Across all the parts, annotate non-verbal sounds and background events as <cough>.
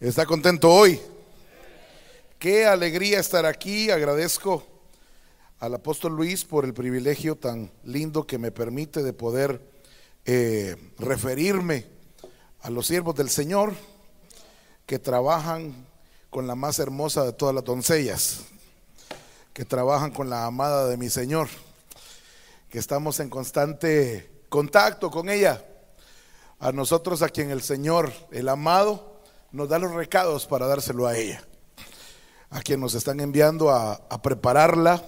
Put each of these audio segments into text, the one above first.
¿Está contento hoy? Qué alegría estar aquí. Agradezco al apóstol Luis por el privilegio tan lindo que me permite de poder eh, referirme a los siervos del Señor que trabajan con la más hermosa de todas las doncellas, que trabajan con la amada de mi Señor, que estamos en constante contacto con ella. A nosotros, a quien el Señor, el amado, nos da los recados para dárselo a ella. A quien nos están enviando a, prepararla,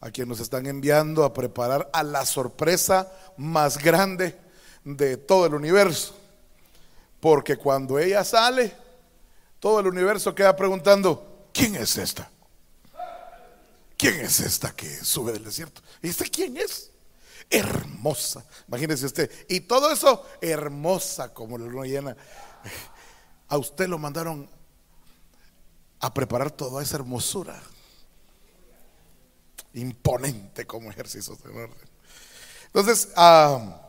a quien nos están enviando a preparar a la sorpresa más grande de todo el universo. Porque cuando ella sale, todo el universo queda preguntando, ¿quién es esta? ¿Quién es esta que sube del desierto? ¿Y esta quién es? Hermosa. Imagínese usted. Y todo eso hermosa como la luna llena. A usted lo mandaron a preparar toda esa hermosura. Imponente como ejercicio. Entonces, ah,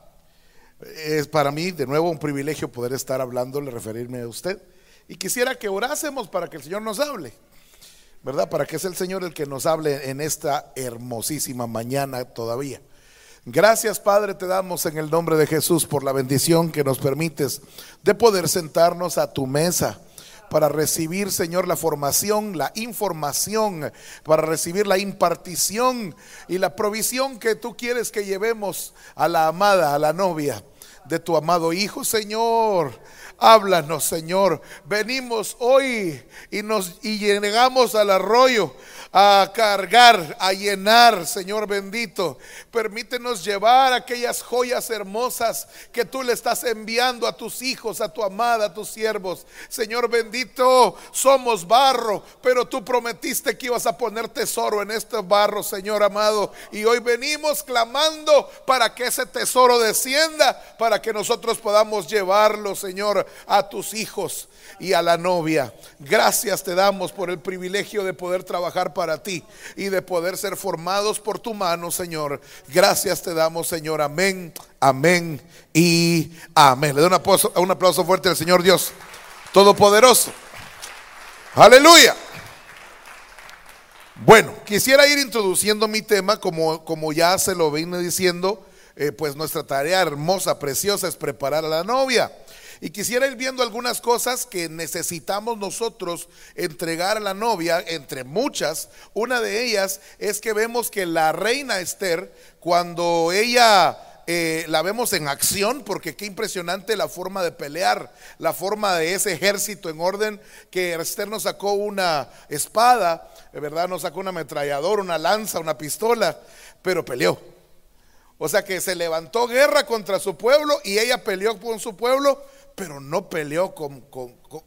es para mí de nuevo un privilegio poder estar hablándole, referirme a usted. Y quisiera que orásemos para que el Señor nos hable. ¿Verdad? Para que es el Señor el que nos hable en esta hermosísima mañana todavía. Gracias Padre te damos en el nombre de Jesús por la bendición que nos permites de poder sentarnos a tu mesa para recibir, Señor, la formación, la información, para recibir la impartición y la provisión que tú quieres que llevemos a la amada, a la novia de tu amado Hijo, Señor. Háblanos, Señor. Venimos hoy y nos y llegamos al arroyo a cargar, a llenar, Señor bendito. Permítenos llevar aquellas joyas hermosas que tú le estás enviando a tus hijos, a tu amada, a tus siervos. Señor bendito, somos barro, pero tú prometiste que ibas a poner tesoro en este barro, Señor amado. Y hoy venimos clamando para que ese tesoro descienda, para que nosotros podamos llevarlo, Señor, a tus hijos y a la novia. Gracias te damos por el privilegio de poder trabajar para ti y de poder ser formados por tu mano, Señor. Gracias te damos, Señor. Amén, amén y amén. Le doy un aplauso, un aplauso fuerte al Señor Dios Todopoderoso. Aleluya. Bueno, quisiera ir introduciendo mi tema, como, como ya se lo vine diciendo, eh, pues nuestra tarea hermosa, preciosa es preparar a la novia. Y quisiera ir viendo algunas cosas que necesitamos nosotros entregar a la novia, entre muchas. Una de ellas es que vemos que la reina Esther, cuando ella eh, la vemos en acción, porque qué impresionante la forma de pelear, la forma de ese ejército en orden, que Esther nos sacó una espada, de verdad nos sacó una ametralladora, una lanza, una pistola, pero peleó. O sea que se levantó guerra contra su pueblo y ella peleó con su pueblo pero no peleó con,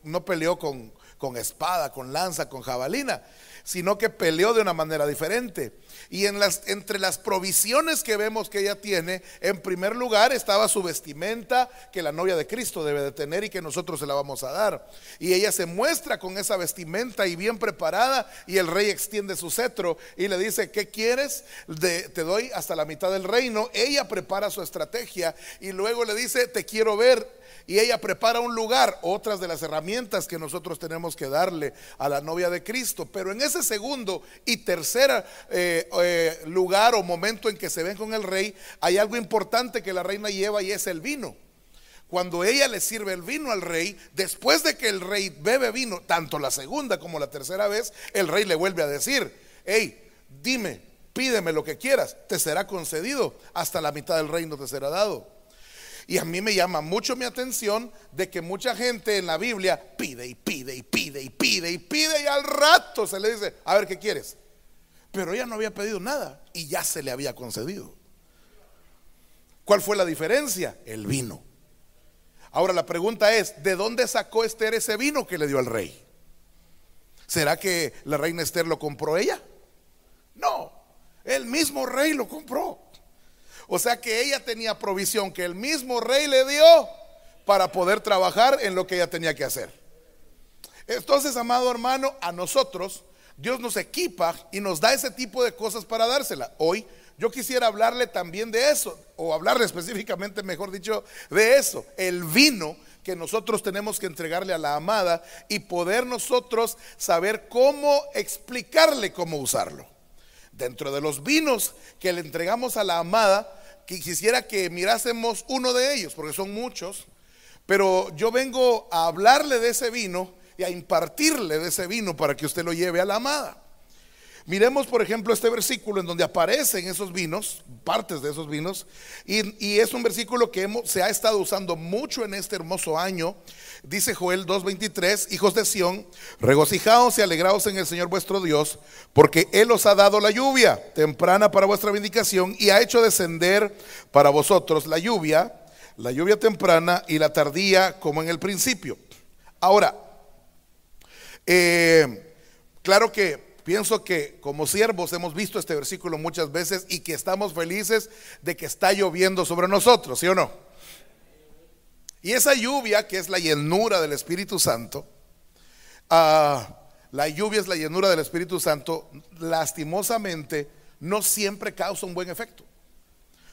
no peleó con, con espada, con lanza, con jabalina, sino que peleó de una manera diferente. Y entre las provisiones que vemos que ella tiene, en primer lugar estaba su vestimenta que la novia de Cristo debe de tener y que nosotros se la vamos a dar. Y ella se muestra con esa vestimenta y bien preparada y el rey extiende su cetro y le dice, ¿qué quieres? te doy hasta la mitad del reino. Ella prepara su estrategia y luego le dice, te quiero ver y ella prepara un lugar, otras de las herramientas que nosotros tenemos que darle a la novia de Cristo. Pero en ese segundo y tercer eh, eh, lugar o momento en que se ven con el rey, hay algo importante que la reina lleva y es el vino. Cuando ella le sirve el vino al rey, después de que el rey bebe vino, tanto la segunda como la tercera vez, el rey le vuelve a decir, hey, dime, pídeme lo que quieras, te será concedido, hasta la mitad del reino te será dado. Y a mí me llama mucho mi atención de que mucha gente en la Biblia pide y pide y pide y pide y pide y al rato se le dice, a ver, ¿qué quieres? Pero ella no había pedido nada y ya se le había concedido. ¿Cuál fue la diferencia? El vino. Ahora la pregunta es, ¿de dónde sacó Esther ese vino que le dio al rey? ¿Será que la reina Esther lo compró ella? No, el mismo rey lo compró. O sea que ella tenía provisión que el mismo rey le dio para poder trabajar en lo que ella tenía que hacer. Entonces, amado hermano, a nosotros Dios nos equipa y nos da ese tipo de cosas para dársela. Hoy yo quisiera hablarle también de eso, o hablarle <laughs> específicamente, mejor dicho, de eso, el vino que nosotros tenemos que entregarle a la amada y poder nosotros saber cómo explicarle cómo usarlo. Dentro de los vinos que le entregamos a la amada, quisiera que mirásemos uno de ellos, porque son muchos, pero yo vengo a hablarle de ese vino y a impartirle de ese vino para que usted lo lleve a la amada. Miremos, por ejemplo, este versículo en donde aparecen esos vinos, partes de esos vinos, y, es un versículo que se ha estado usando mucho en este hermoso año. Dice Joel 2.23, hijos de Sión, regocijaos y alegraos en el Señor vuestro Dios, porque Él os ha dado la lluvia temprana para vuestra vindicación y ha hecho descender para vosotros la lluvia, la lluvia temprana y la tardía como en el principio. Ahora, eh, claro que Pienso que como siervos hemos visto este versículo muchas veces y que estamos felices de que está lloviendo sobre nosotros, ¿sí o no? Y esa lluvia, que es la llenura del Espíritu Santo, ah, la lluvia es la llenura del Espíritu Santo, lastimosamente no siempre causa un buen efecto.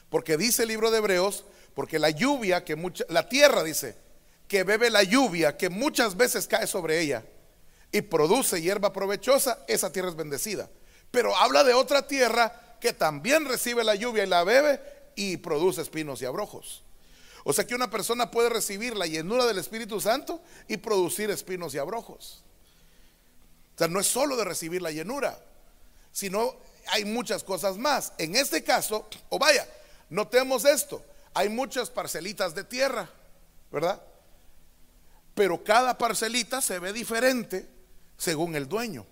Porque dice el libro de Hebreos, porque la lluvia que mucha, la tierra dice, que bebe la lluvia que muchas veces cae sobre ella, y produce hierba provechosa, esa tierra es bendecida. Pero habla de otra tierra que también recibe la lluvia y la bebe y produce espinos y abrojos. O sea que una persona puede recibir la llenura del Espíritu Santo y producir espinos y abrojos. O sea, no es solo de recibir la llenura, sino hay muchas cosas más. En este caso, o vaya, notemos esto, hay muchas parcelitas de tierra, ¿verdad? Pero cada parcelita se ve diferente según el dueño.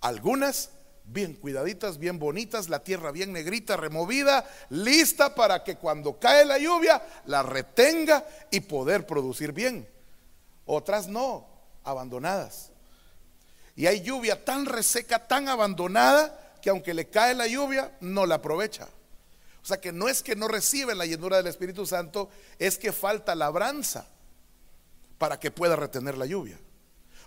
Algunas bien cuidaditas, bien bonitas, la tierra bien negrita, removida, lista para que cuando cae la lluvia la retenga y poder producir bien. Otras no, abandonadas. Y hay lluvia tan reseca, tan abandonada, que aunque le cae la lluvia, no la aprovecha. O sea que no es que no recibe la llenura del Espíritu Santo, es que falta labranza para que pueda retener la lluvia.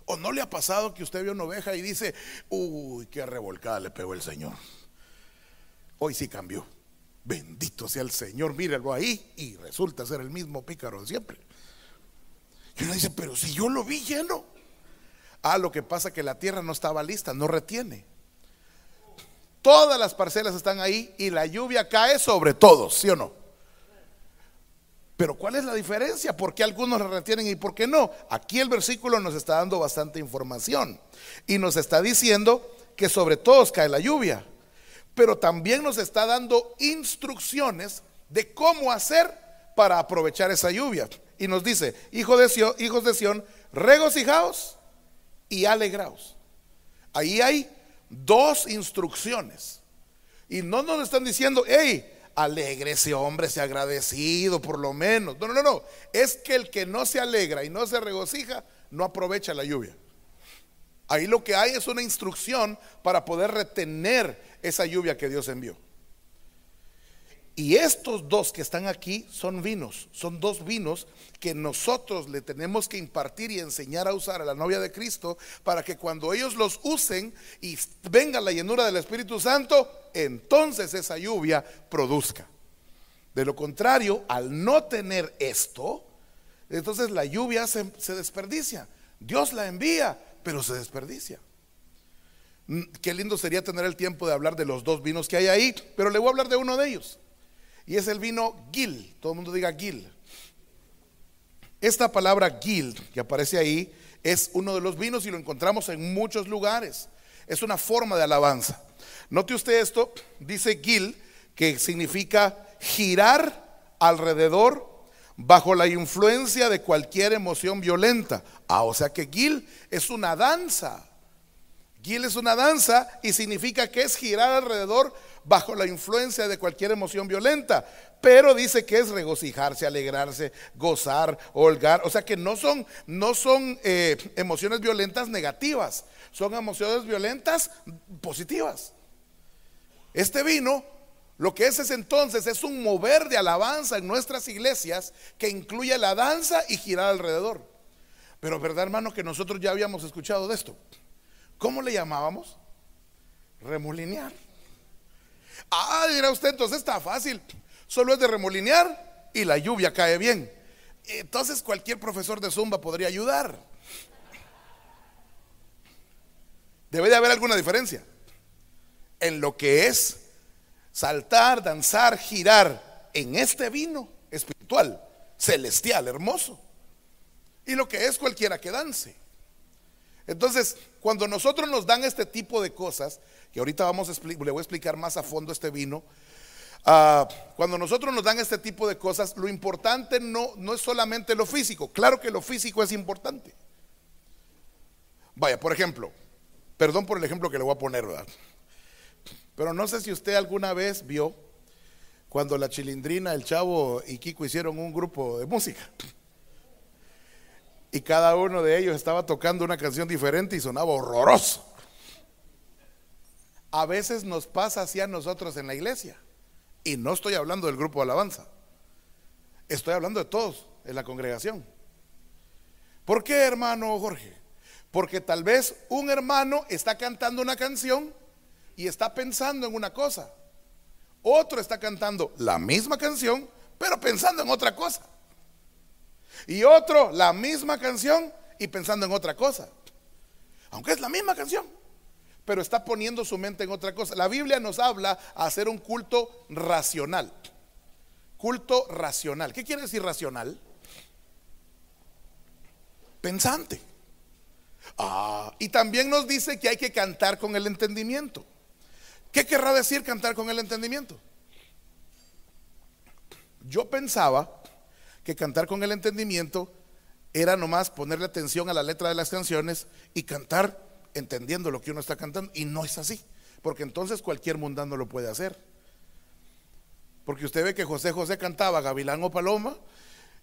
¿O no le ha pasado que usted ve una oveja y dice, uy, qué revolcada le pegó el Señor? Hoy sí cambió. Bendito sea el Señor, míralo ahí. Y resulta ser el mismo pícaro de siempre. Y uno dice, pero si yo lo vi lleno. Ah, lo que pasa que la tierra no estaba lista, no retiene. Todas las parcelas están ahí y la lluvia cae sobre todos, ¿sí o no? Pero ¿cuál es la diferencia? ¿Por qué algunos la retienen y por qué no? Aquí el versículo nos está dando bastante información y nos está diciendo que sobre todos cae la lluvia, pero también nos está dando instrucciones de cómo hacer para aprovechar esa lluvia. Y nos dice, hijos de Sion, hijos de Sión, regocijaos y alegraos. Ahí hay dos instrucciones. Y no nos están diciendo, hey, alegre ese hombre, sea agradecido por lo menos. No, no, no, Es que el que no se alegra y no se regocija, no aprovecha la lluvia. Ahí lo que hay es una instrucción para poder retener esa lluvia que Dios envió. Y estos dos que están aquí son vinos, son dos vinos que nosotros le tenemos que impartir y enseñar a usar a la novia de Cristo para que cuando ellos los usen y venga la llenura del Espíritu Santo, entonces esa lluvia produzca. De lo contrario, al no tener esto, entonces la lluvia se, desperdicia. Dios la envía, pero se desperdicia. Mm, qué lindo sería tener el tiempo de hablar de los dos vinos que hay ahí, pero le voy a hablar de uno de ellos. Y es el vino Gil. Todo el mundo diga Gil. Esta palabra Gil que aparece ahí es uno de los vinos y lo encontramos en muchos lugares. Es una forma de alabanza. Note usted esto, dice Gil, que significa girar alrededor bajo la influencia de cualquier emoción violenta. Ah, o sea que Gil es una danza. Gil es una danza y significa que es girar alrededor bajo la influencia de cualquier emoción violenta. Pero dice que es regocijarse, alegrarse, gozar, holgar. O sea que no son, no son eh, emociones violentas negativas, son emociones violentas positivas. Este vino lo que es es entonces es un mover de alabanza en nuestras iglesias que incluye la danza y girar alrededor. Pero verdad hermano que nosotros ya habíamos escuchado de esto. ¿Cómo le llamábamos? Remolinear. Ah, dirá usted, entonces está fácil. Solo es de remolinear y la lluvia cae bien. entonces cualquier profesor de zumba podría ayudar. Debe de haber alguna diferencia en lo que es saltar, danzar, girar en este vino espiritual, celestial, hermoso. Y lo que es cualquiera que dance. Entonces, cuando nosotros nos dan este tipo de cosas, que ahorita vamos a le voy a explicar más a fondo este vino, ah, cuando nosotros nos dan este tipo de cosas, lo importante no, no es solamente lo físico, claro que lo físico es importante. Vaya, por ejemplo, perdón por el ejemplo que le voy a poner, ¿verdad? Pero no sé si usted alguna vez vio cuando la chilindrina, el chavo y Kiko hicieron un grupo de música. Y cada uno de ellos estaba tocando una canción diferente y sonaba horroroso. A veces nos pasa así a nosotros en la iglesia. Y no estoy hablando del grupo de alabanza. Estoy hablando de todos en la congregación. ¿Por qué, hermano Jorge? Porque tal vez un hermano está cantando una canción y está pensando en una cosa. Otro está cantando la misma canción, pero pensando en otra cosa. Y otro la misma canción y pensando en otra cosa. Aunque es la misma canción, pero está poniendo su mente en otra cosa. La Biblia nos habla a hacer un culto racional. Culto racional. ¿Qué quiere decir racional? Pensante. Ah, y también nos dice que hay que cantar con el entendimiento. ¿Qué querrá decir cantar con el entendimiento? Yo pensaba que cantar con el entendimiento era nomás ponerle atención a la letra de las canciones y cantar entendiendo lo que uno está cantando. Y no es así, porque entonces cualquier mundano lo puede hacer. Porque usted ve que José José cantaba Gavilán o Paloma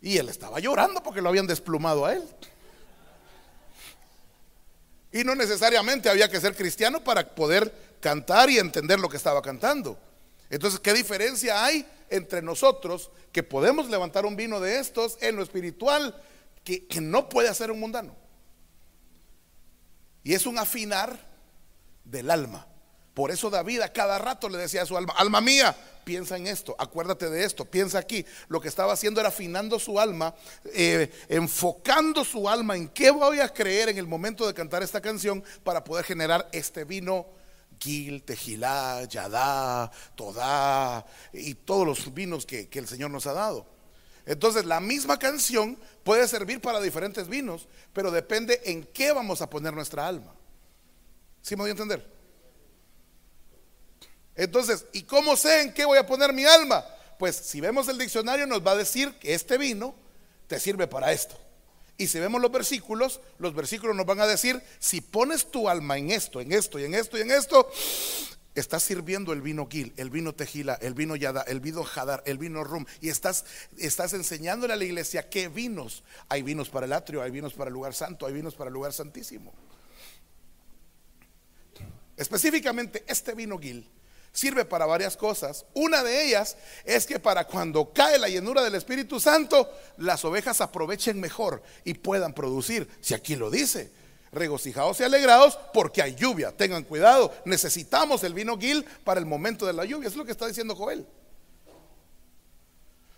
y él estaba llorando porque lo habían desplumado a él. Y no necesariamente había que ser cristiano para poder cantar y entender lo que estaba cantando. Entonces, ¿qué diferencia hay entre nosotros que podemos levantar un vino de estos en lo espiritual que, no puede hacer un mundano? Y es un afinar del alma. Por eso David a cada rato le decía a su alma, alma mía, piensa en esto, acuérdate de esto, piensa aquí. Lo que estaba haciendo era afinando su alma, eh, enfocando su alma en qué voy a creer en el momento de cantar esta canción para poder generar este vino Gil, Tejilá, Yadá, Todá y todos los vinos que, el Señor nos ha dado. Entonces la misma canción puede servir para diferentes vinos, pero depende en qué vamos a poner nuestra alma. ¿Sí me voy a entender? Entonces, ¿y cómo sé en qué voy a poner mi alma? Pues si vemos el diccionario nos va a decir que este vino te sirve para esto. Y si vemos los versículos, los versículos nos van a decir, si pones tu alma en esto, en esto y en esto y en esto, estás sirviendo el vino Gil, el vino Tejila, el vino Yada, el vino Hadar, el vino Rum. Y estás, estás enseñándole a la iglesia qué vinos. Hay vinos para el atrio, hay vinos para el lugar santo, hay vinos para el lugar santísimo. Específicamente este vino Gil sirve para varias cosas. Una de ellas es que para cuando cae la llenura del Espíritu Santo, las ovejas aprovechen mejor y puedan producir. Si aquí lo dice, regocijados y alegrados porque hay lluvia. Tengan cuidado, necesitamos el vino Gil para el momento de la lluvia. es lo que está diciendo Joel.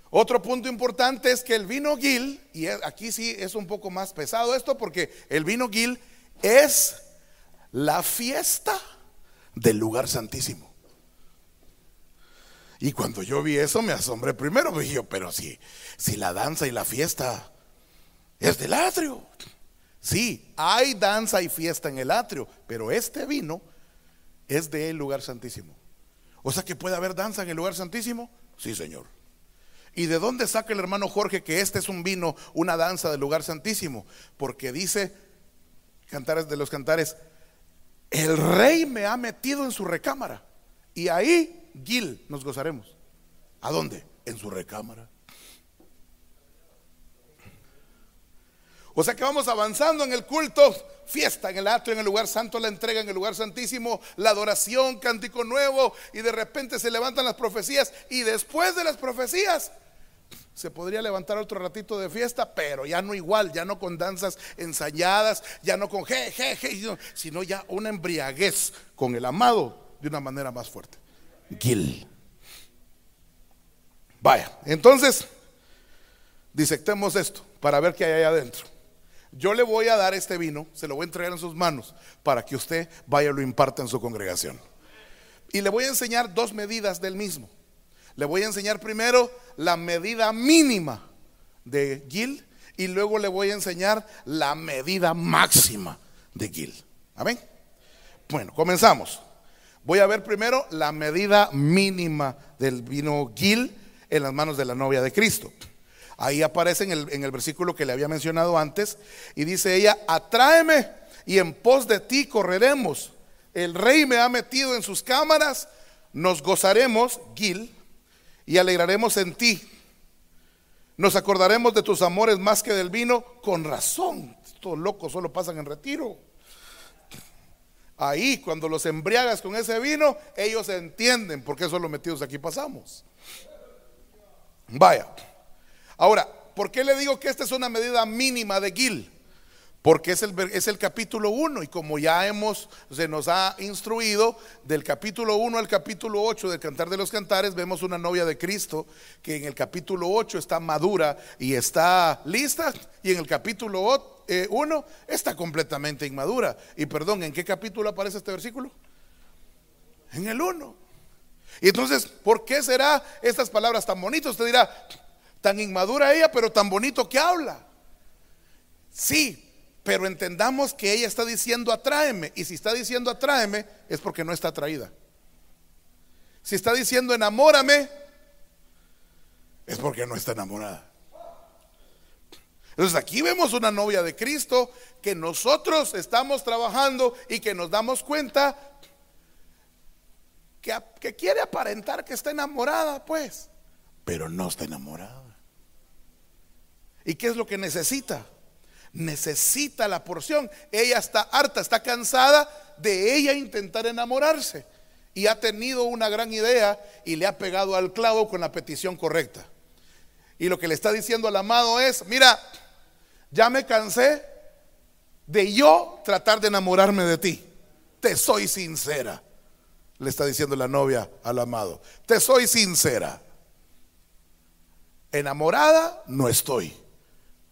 Otro punto importante es que el vino Gil, y aquí sí es un poco más pesado esto, porque el vino Gil es la fiesta del lugar santísimo. Y cuando yo vi eso me asombré primero, me dije, pero si, si la danza y la fiesta es del atrio. Sí, hay danza y fiesta en el atrio, pero este vino es del lugar santísimo. O sea que puede haber danza en el lugar santísimo. Sí, Señor. ¿Y de dónde saca el hermano Jorge que este es un vino, una danza del lugar santísimo? Porque dice, cantares de los cantares, el rey me ha metido en su recámara. Y ahí Gil nos gozaremos. ¿A dónde? En su recámara. O sea que vamos avanzando en el culto, fiesta en el atrio, en el lugar santo, la entrega en el lugar santísimo, la adoración, cántico nuevo, y de repente se levantan las profecías, y después de las profecías se podría levantar otro ratito de fiesta, pero ya no igual, ya no con danzas ensayadas, ya no con je, je, je, sino ya una embriaguez con el amado de una manera más fuerte. Gil. Vaya, entonces, disectemos esto para ver qué hay ahí adentro. Yo le voy a dar este vino, se lo voy a entregar en sus manos para que usted vaya y lo imparta en su congregación. Y le voy a enseñar dos medidas del mismo. Le voy a enseñar primero la medida mínima de Gil y luego le voy a enseñar la medida máxima de Gil. Amén. Bueno, comenzamos. Voy a ver primero la medida mínima del vino Gil en las manos de la novia de Cristo. Ahí aparece en el, en el versículo que le había mencionado antes y dice ella, atráeme y en pos de ti correremos. El rey me ha metido en sus cámaras, nos gozaremos, Gil, y alegraremos en ti. Nos acordaremos de tus amores más que del vino, con razón. Estos locos solo pasan en retiro. Ahí, cuando los embriagas con ese vino, ellos entienden por qué solo metidos aquí pasamos. Vaya. Ahora, ¿por qué le digo que esta es una medida mínima de Gil? Porque es el, es el capítulo 1 y como ya hemos, se nos ha instruido, del capítulo 1 al capítulo 8 del Cantar de los Cantares, vemos una novia de Cristo que en el capítulo 8 está madura y está lista y en el capítulo 1 eh, está completamente inmadura. Y perdón, ¿en qué capítulo aparece este versículo? En el 1. Y entonces, ¿por qué será estas palabras tan bonitas? Usted dirá, tan inmadura ella, pero tan bonito que habla. Sí, pero entendamos que ella está diciendo atráeme. Y si está diciendo atráeme, es porque no está atraída. Si está diciendo enamórame, es porque no está enamorada. Entonces aquí vemos una novia de Cristo que nosotros estamos trabajando y que nos damos cuenta que, que quiere aparentar que está enamorada, pues, pero no está enamorada. ¿Y qué es lo que necesita? necesita la porción. Ella está harta, está cansada de ella intentar enamorarse. Y ha tenido una gran idea y le ha pegado al clavo con la petición correcta. Y lo que le está diciendo al amado es, mira, ya me cansé de yo tratar de enamorarme de ti. Te soy sincera. Le está diciendo la novia al amado. Te soy sincera. Enamorada no estoy.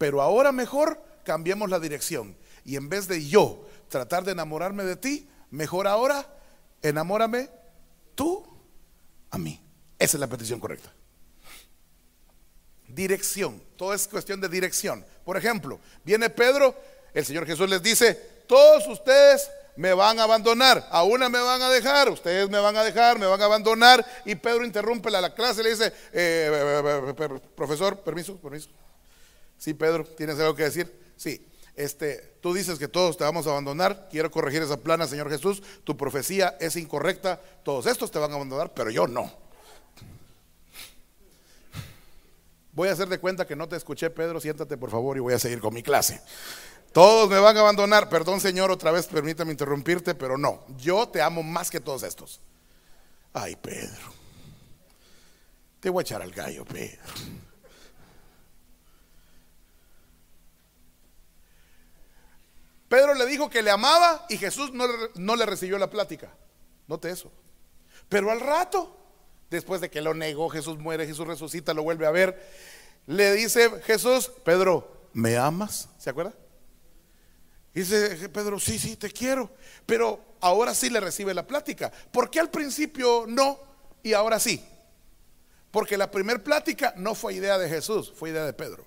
Pero ahora mejor cambiemos la dirección. Y en vez de yo tratar de enamorarme de ti, mejor ahora enamórame tú a mí. Esa es la petición correcta. Dirección. Todo es cuestión de dirección. Por ejemplo, viene Pedro, el Señor Jesús les dice, todos ustedes me van a abandonar, a una me van a dejar, ustedes me van a dejar, me van a abandonar. Y Pedro interrumpe la, clase y le dice, eh, eh, eh, profesor, permiso, permiso. Sí, Pedro, ¿tienes algo que decir? Sí, este, tú dices que todos te vamos a abandonar, quiero corregir esa plana, Señor Jesús, tu profecía es incorrecta, todos estos te van a abandonar, pero yo no. Voy a hacer de cuenta que no te escuché, Pedro, siéntate por favor y voy a seguir con mi clase. Todos me van a abandonar, perdón Señor, otra vez permítame interrumpirte, pero no, yo te amo más que todos estos. Ay, Pedro, te voy a echar al gallo, Pedro. Pedro le dijo que le amaba y Jesús no, le recibió la plática. Note eso. Pero al rato, después de que lo negó, Jesús muere, Jesús resucita, lo vuelve a ver, le dice Jesús, Pedro, ¿me amas? ¿Se acuerda? Dice Pedro, sí, sí, te quiero. Pero ahora sí le recibe la plática. ¿Por qué al principio no y ahora sí? Porque la primera plática no fue idea de Jesús, fue idea de Pedro.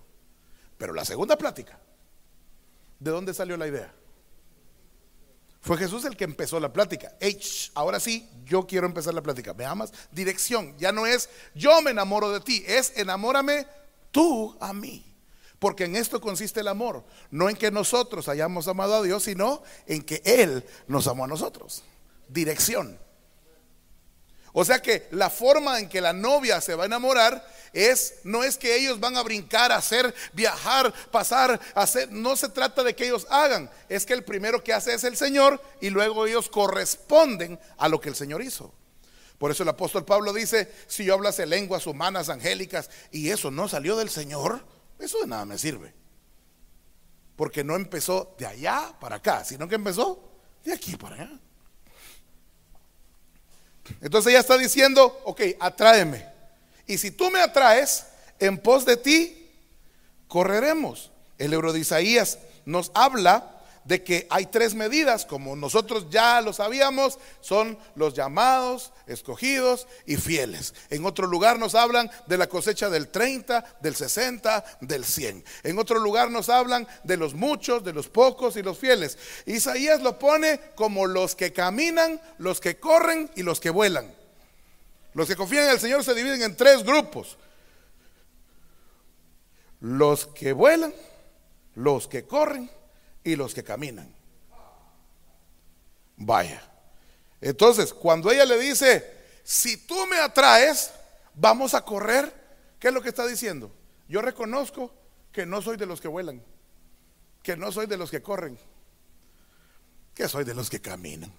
Pero la segunda plática ¿De dónde salió la idea? Fue Jesús el que empezó la plática. ahora sí, yo quiero empezar la plática. ¿Me amas? Dirección. Ya no es yo me enamoro de ti, es enamórame tú a mí. Porque en esto consiste el amor. No en que nosotros hayamos amado a Dios, sino en que Él nos amó a nosotros. Dirección. O sea que la forma en que la novia se va a enamorar es no es que ellos van a brincar, hacer, viajar, pasar, hacer, no se trata de que ellos hagan, es que el primero que hace es el Señor y luego ellos corresponden a lo que el Señor hizo. Por eso el apóstol Pablo dice, si yo hablase lenguas humanas, angélicas, y eso no salió del Señor, eso de nada me sirve. Porque no empezó de allá para acá, sino que empezó de aquí para allá. Entonces ella está diciendo, ok, atráeme. Y si tú me atraes, en pos de ti correremos. El libro de Isaías nos habla de que hay tres medidas, como nosotros ya lo sabíamos, son los llamados, escogidos y fieles. En otro lugar nos hablan de la cosecha del 30, del 60, del 100. En otro lugar nos hablan de los muchos, de los pocos y los fieles. Isaías lo pone como los que caminan, los que corren y los que vuelan. Los que confían en el Señor se dividen en tres grupos. Los que vuelan, los que corren y los que caminan. Vaya. Entonces, cuando ella le dice, si tú me atraes, vamos a correr, ¿qué es lo que está diciendo? Yo reconozco que no soy de los que vuelan, que no soy de los que corren, que soy de los que caminan.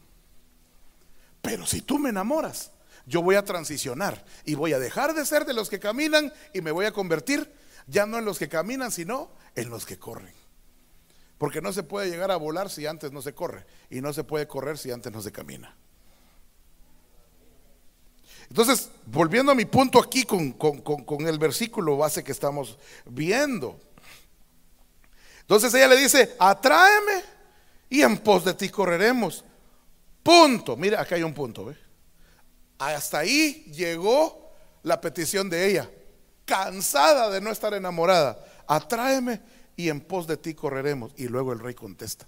Pero si tú me enamoras, yo voy a transicionar y voy a dejar de ser de los que caminan y me voy a convertir ya no en los que caminan, sino en los que corren. Porque no se puede llegar a volar si antes no se corre. Y no se puede correr si antes no se camina. Entonces, volviendo a mi punto aquí con, el versículo base que estamos viendo. Entonces ella le dice, atráeme y en pos de ti correremos. Punto. Mira, acá hay un punto. Hasta ahí llegó la petición de ella. Cansada de no estar enamorada. Atráeme y en pos de ti correremos. Y luego el rey contesta.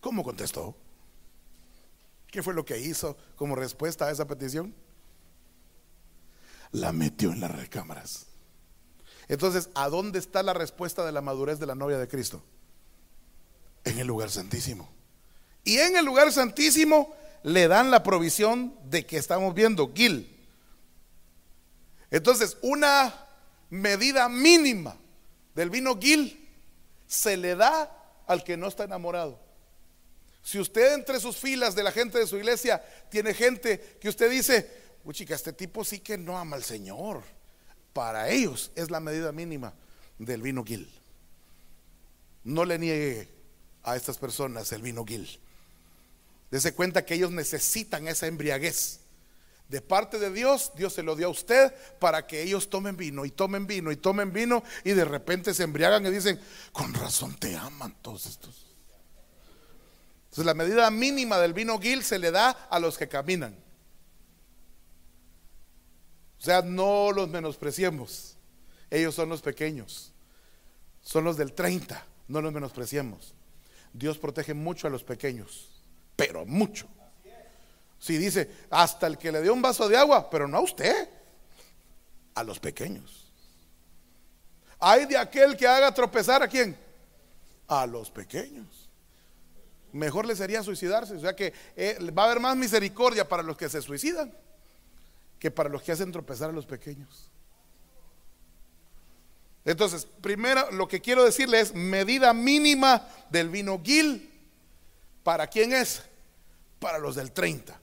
¿Cómo contestó? ¿Qué fue lo que hizo como respuesta a esa petición? La metió en las recámaras. Entonces, ¿a dónde está la respuesta de la madurez de la novia de Cristo? En el lugar santísimo. Y en el lugar santísimo le dan la provisión de que estamos viendo, Gil. Entonces, una medida mínima del vino Gil se le da al que no está enamorado. Si usted entre sus filas de la gente de su iglesia tiene gente que usted dice, uy chica, este tipo sí que no ama al Señor. Para ellos es la medida mínima del vino Gil. No le niegue a estas personas el vino Gil. Dese cuenta que ellos necesitan esa embriaguez de parte de Dios, Dios se lo dio a usted para que ellos tomen vino y tomen vino y tomen vino y de repente se embriagan y dicen, con razón te aman todos estos. Entonces la medida mínima del vino gil se le da a los que caminan. O sea, no los menospreciemos. Ellos son los pequeños. Son los del 30. No los menospreciemos. Dios protege mucho a los pequeños, pero mucho. Si dice, hasta el que le dio un vaso de agua, pero no a usted, a los pequeños. Hay de aquel que haga tropezar a quién? A los pequeños. Mejor le sería suicidarse. O sea que eh, va a haber más misericordia para los que se suicidan que para los que hacen tropezar a los pequeños. Entonces, primero lo que quiero decirle es medida mínima del vino Gil. ¿Para quién es? Para los del 30.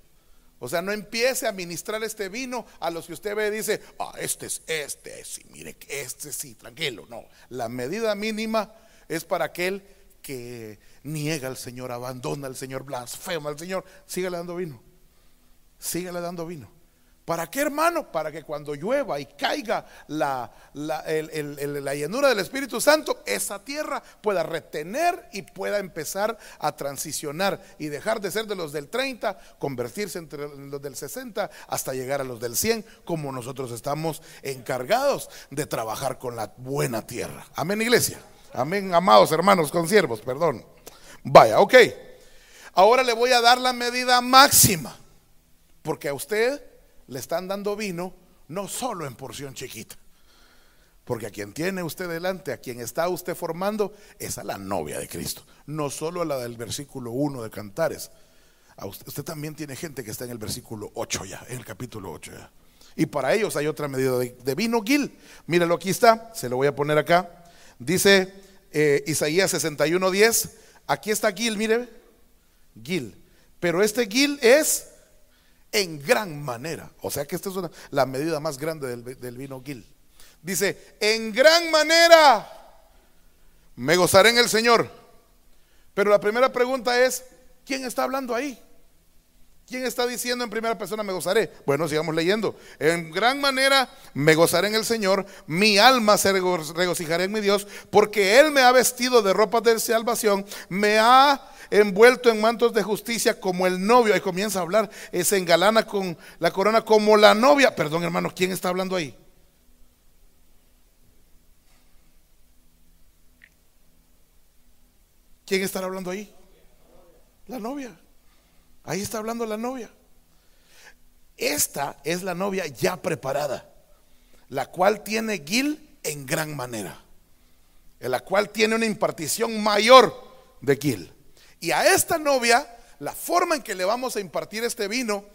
O sea, no empiece a ministrar este vino a los que usted ve y dice, ah, este es este, sí, mire, este sí, tranquilo. No, la medida mínima es para aquel que niega al Señor, abandona al Señor, blasfema al Señor. Sígale dando vino. Sígale dando vino. ¿Para qué, hermano? Para que cuando llueva y caiga la, la, llenura del Espíritu Santo, esa tierra pueda retener y pueda empezar a transicionar y dejar de ser de los del 30, convertirse entre los del 60 hasta llegar a los del 100, como nosotros estamos encargados de trabajar con la buena tierra. Amén, iglesia. Amén, amados hermanos, consiervos, perdón. Vaya, ok. Ahora le voy a dar la medida máxima, porque a usted le están dando vino no solo en porción chiquita. Porque a quien tiene usted delante, a quien está usted formando, es a la novia de Cristo. No solo a la del versículo 1 de Cantares. usted, también tiene gente que está en el versículo 8 ya, en el capítulo 8 ya. Y para ellos hay otra medida de, vino Gil. Míralo, aquí está, se lo voy a poner acá. Dice eh, Isaías 61:10. Aquí está Gil, mire. Gil. Pero este Gil es en gran manera. O sea que esta es la medida más grande del, vino Gil. Dice, en gran manera me gozaré en el Señor. Pero la primera pregunta es, ¿quién está hablando ahí? ¿Quién está diciendo en primera persona me gozaré? Bueno, sigamos leyendo. En gran manera me gozaré en el Señor, mi alma se regocijará en mi Dios, porque Él me ha vestido de ropas de salvación, me ha envuelto en mantos de justicia como el novio. Ahí comienza a hablar, eh, se engalana con la corona como la novia. Perdón, hermano, ¿quién está hablando ahí? ¿Quién está hablando ahí? La novia. Ahí está hablando la novia. Esta es la novia ya preparada, la cual tiene Gil en gran manera, en la cual tiene una impartición mayor de Gil. Y a esta novia, la forma en que le vamos a impartir este vino,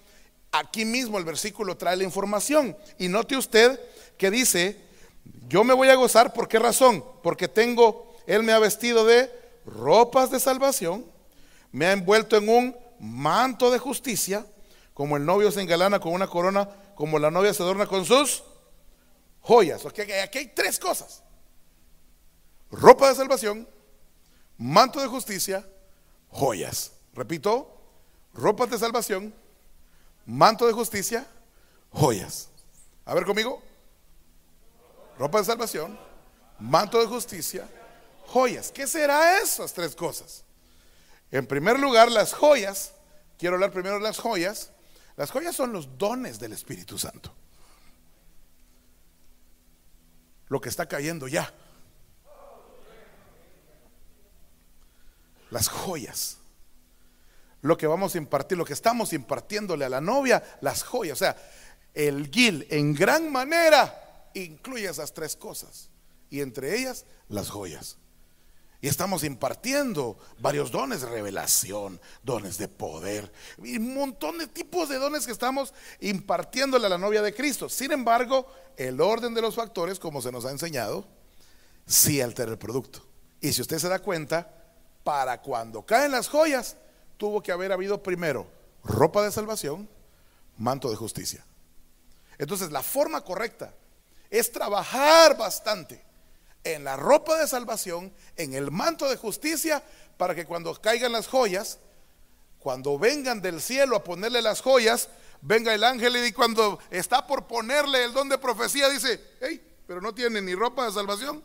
aquí mismo el versículo trae la información. Y note usted que dice, yo me voy a gozar, ¿por qué razón? Porque tengo, Él me ha vestido de ropas de salvación, me ha envuelto en un manto de justicia, como el novio se engalana con una corona, como la novia se adorna con sus joyas. aquí hay tres cosas. Ropa de salvación, manto de justicia, joyas. Repito, ropas de salvación, manto de justicia, joyas. A ver conmigo. Ropa de salvación, manto de justicia, joyas. ¿Qué será esas tres cosas? En primer lugar, las joyas. Quiero hablar primero de las joyas. Las joyas son los dones del Espíritu Santo. Lo que está cayendo ya. Las joyas. Lo que vamos a impartir, lo que estamos impartiéndole a la novia, las joyas. O sea, el gil en gran manera incluye esas tres cosas. Y entre ellas, las joyas. Y estamos impartiendo varios dones de revelación, dones de poder y un montón de tipos de dones que estamos impartiéndole a la novia de Cristo. Sin embargo, el orden de los factores, como se nos ha enseñado, sí altera el producto. Y si usted se da cuenta, para cuando caen las joyas, tuvo que haber habido primero ropa de salvación, manto de justicia. Entonces, la forma correcta es trabajar bastante en la ropa de salvación, en el manto de justicia, para que cuando caigan las joyas, cuando vengan del cielo a ponerle las joyas, venga el ángel y cuando está por ponerle el don de profecía, dice, hey, pero no tiene ni ropa de salvación,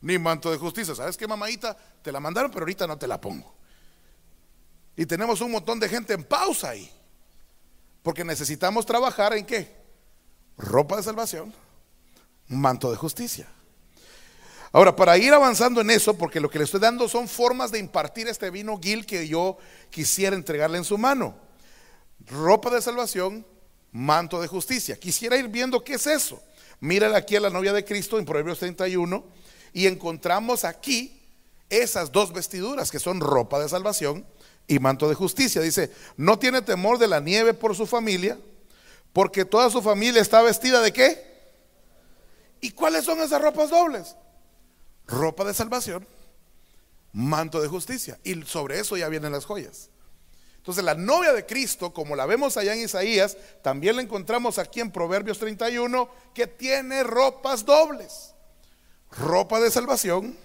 ni manto de justicia. ¿Sabes qué, mamadita? Te la mandaron, pero ahorita no te la pongo. Y tenemos un montón de gente en pausa ahí. Porque necesitamos trabajar en qué? Ropa de salvación, manto de justicia. Ahora, para ir avanzando en eso, porque lo que le estoy dando son formas de impartir este vino Gil que yo quisiera entregarle en su mano. Ropa de salvación, manto de justicia. Quisiera ir viendo qué es eso. Mírale aquí a la novia de Cristo en Proverbios 31 y encontramos aquí esas dos vestiduras que son ropa de salvación y manto de justicia. Dice, no tiene temor de la nieve por su familia, porque toda su familia está vestida de qué? ¿Y cuáles son esas ropas dobles? ropa de salvación, manto de justicia. Y sobre eso ya vienen las joyas. Entonces la novia de Cristo, como la vemos allá en Isaías, también la encontramos aquí en Proverbios 31, que tiene ropas dobles. Ropa de salvación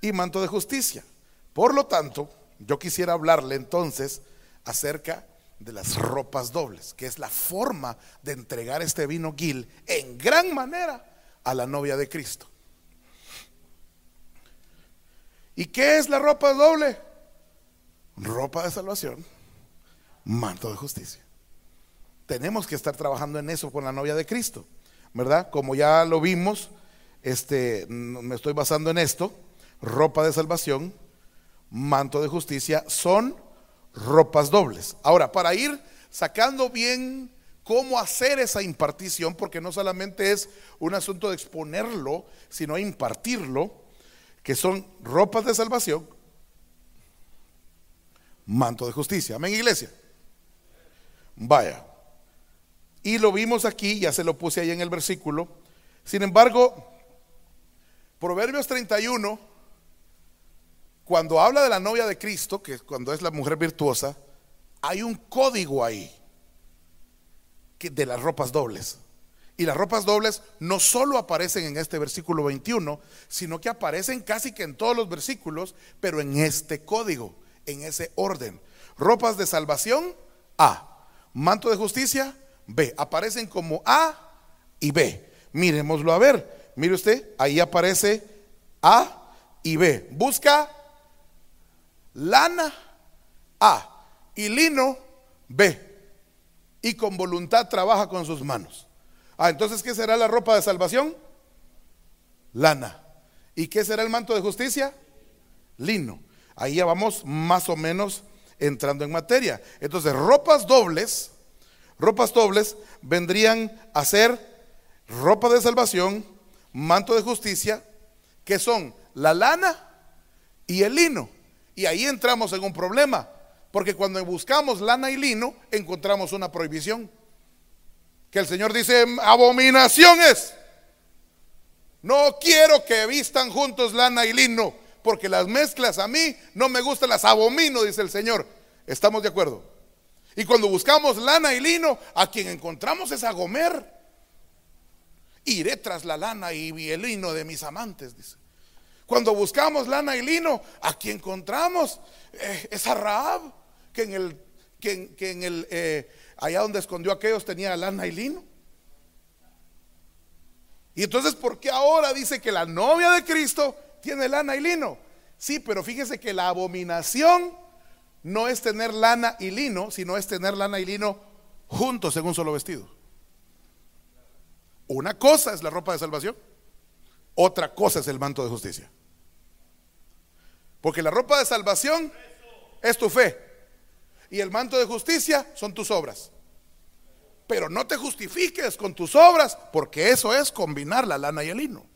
y manto de justicia. Por lo tanto, yo quisiera hablarle entonces acerca de las ropas dobles, que es la forma de entregar este vino Gil en gran manera a la novia de Cristo. ¿Y qué es la ropa doble? Ropa de salvación, manto de justicia. Tenemos que estar trabajando en eso con la novia de Cristo, ¿verdad? Como ya lo vimos, este, me estoy basando en esto, ropa de salvación, manto de justicia, son ropas dobles. Ahora, para ir sacando bien cómo hacer esa impartición, porque no solamente es un asunto de exponerlo, sino impartirlo, que son ropas de salvación, manto de justicia. Amén, iglesia. Vaya. Y lo vimos aquí, ya se lo puse ahí en el versículo. Sin embargo, Proverbios 31, cuando habla de la novia de Cristo, que cuando es la mujer virtuosa, hay un código ahí de las ropas dobles. Y las ropas dobles no solo aparecen en este versículo 21, sino que aparecen casi que en todos los versículos, pero en este código, en ese orden. Ropas de salvación, A. Manto de justicia, B. Aparecen como A y B. Miremoslo a ver. Mire usted, ahí aparece A y B. Busca lana A y lino B. Y con voluntad trabaja con sus manos. Ah, entonces, ¿qué será la ropa de salvación? Lana. ¿Y qué será el manto de justicia? Lino. Ahí ya vamos más o menos entrando en materia. Entonces, ropas dobles, ropas dobles vendrían a ser ropa de salvación, manto de justicia, que son la lana y el lino. Y ahí entramos en un problema, porque cuando buscamos lana y lino, encontramos una prohibición. Que el Señor dice, abominaciones. No quiero que vistan juntos lana y lino, porque las mezclas a mí no me gustan, las abomino, dice el Señor. ¿Estamos de acuerdo? Y cuando buscamos lana y lino, a quien encontramos es a Gomer. Iré tras la lana y el lino de mis amantes, dice. Cuando buscamos lana y lino, a quien encontramos eh, es a Raab, que en el, que, en el eh, allá donde escondió aquellos tenía lana y lino. Y entonces, ¿por qué ahora dice que la novia de Cristo tiene lana y lino? Sí, pero fíjese que la abominación no es tener lana y lino, sino es tener lana y lino juntos en un solo vestido. Una cosa es la ropa de salvación, otra cosa es el manto de justicia. Porque la ropa de salvación es tu fe y el manto de justicia son tus obras. Pero no te justifiques con tus obras, porque eso es combinar la lana y el lino.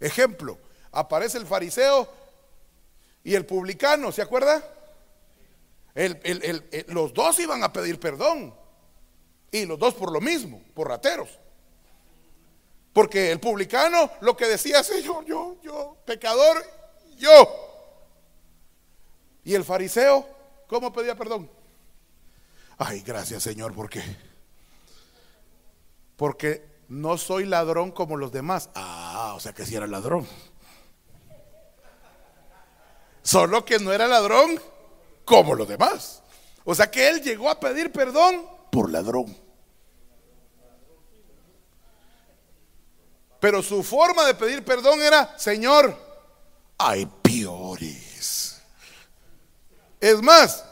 Ejemplo, aparece el fariseo y el publicano, ¿se acuerda? los dos iban a pedir perdón. Y los dos por lo mismo, por rateros. Porque el publicano lo que decía, Señor, yo, yo, pecador, yo. Y el fariseo, ¿cómo pedía perdón? Ay, gracias Señor, ¿por qué? Porque no soy ladrón como los demás. Ah, o sea que si era ladrón. Solo que no era ladrón como los demás. O sea que él llegó a pedir perdón por ladrón. Pero su forma de pedir perdón era, Señor, hay peores. Es más,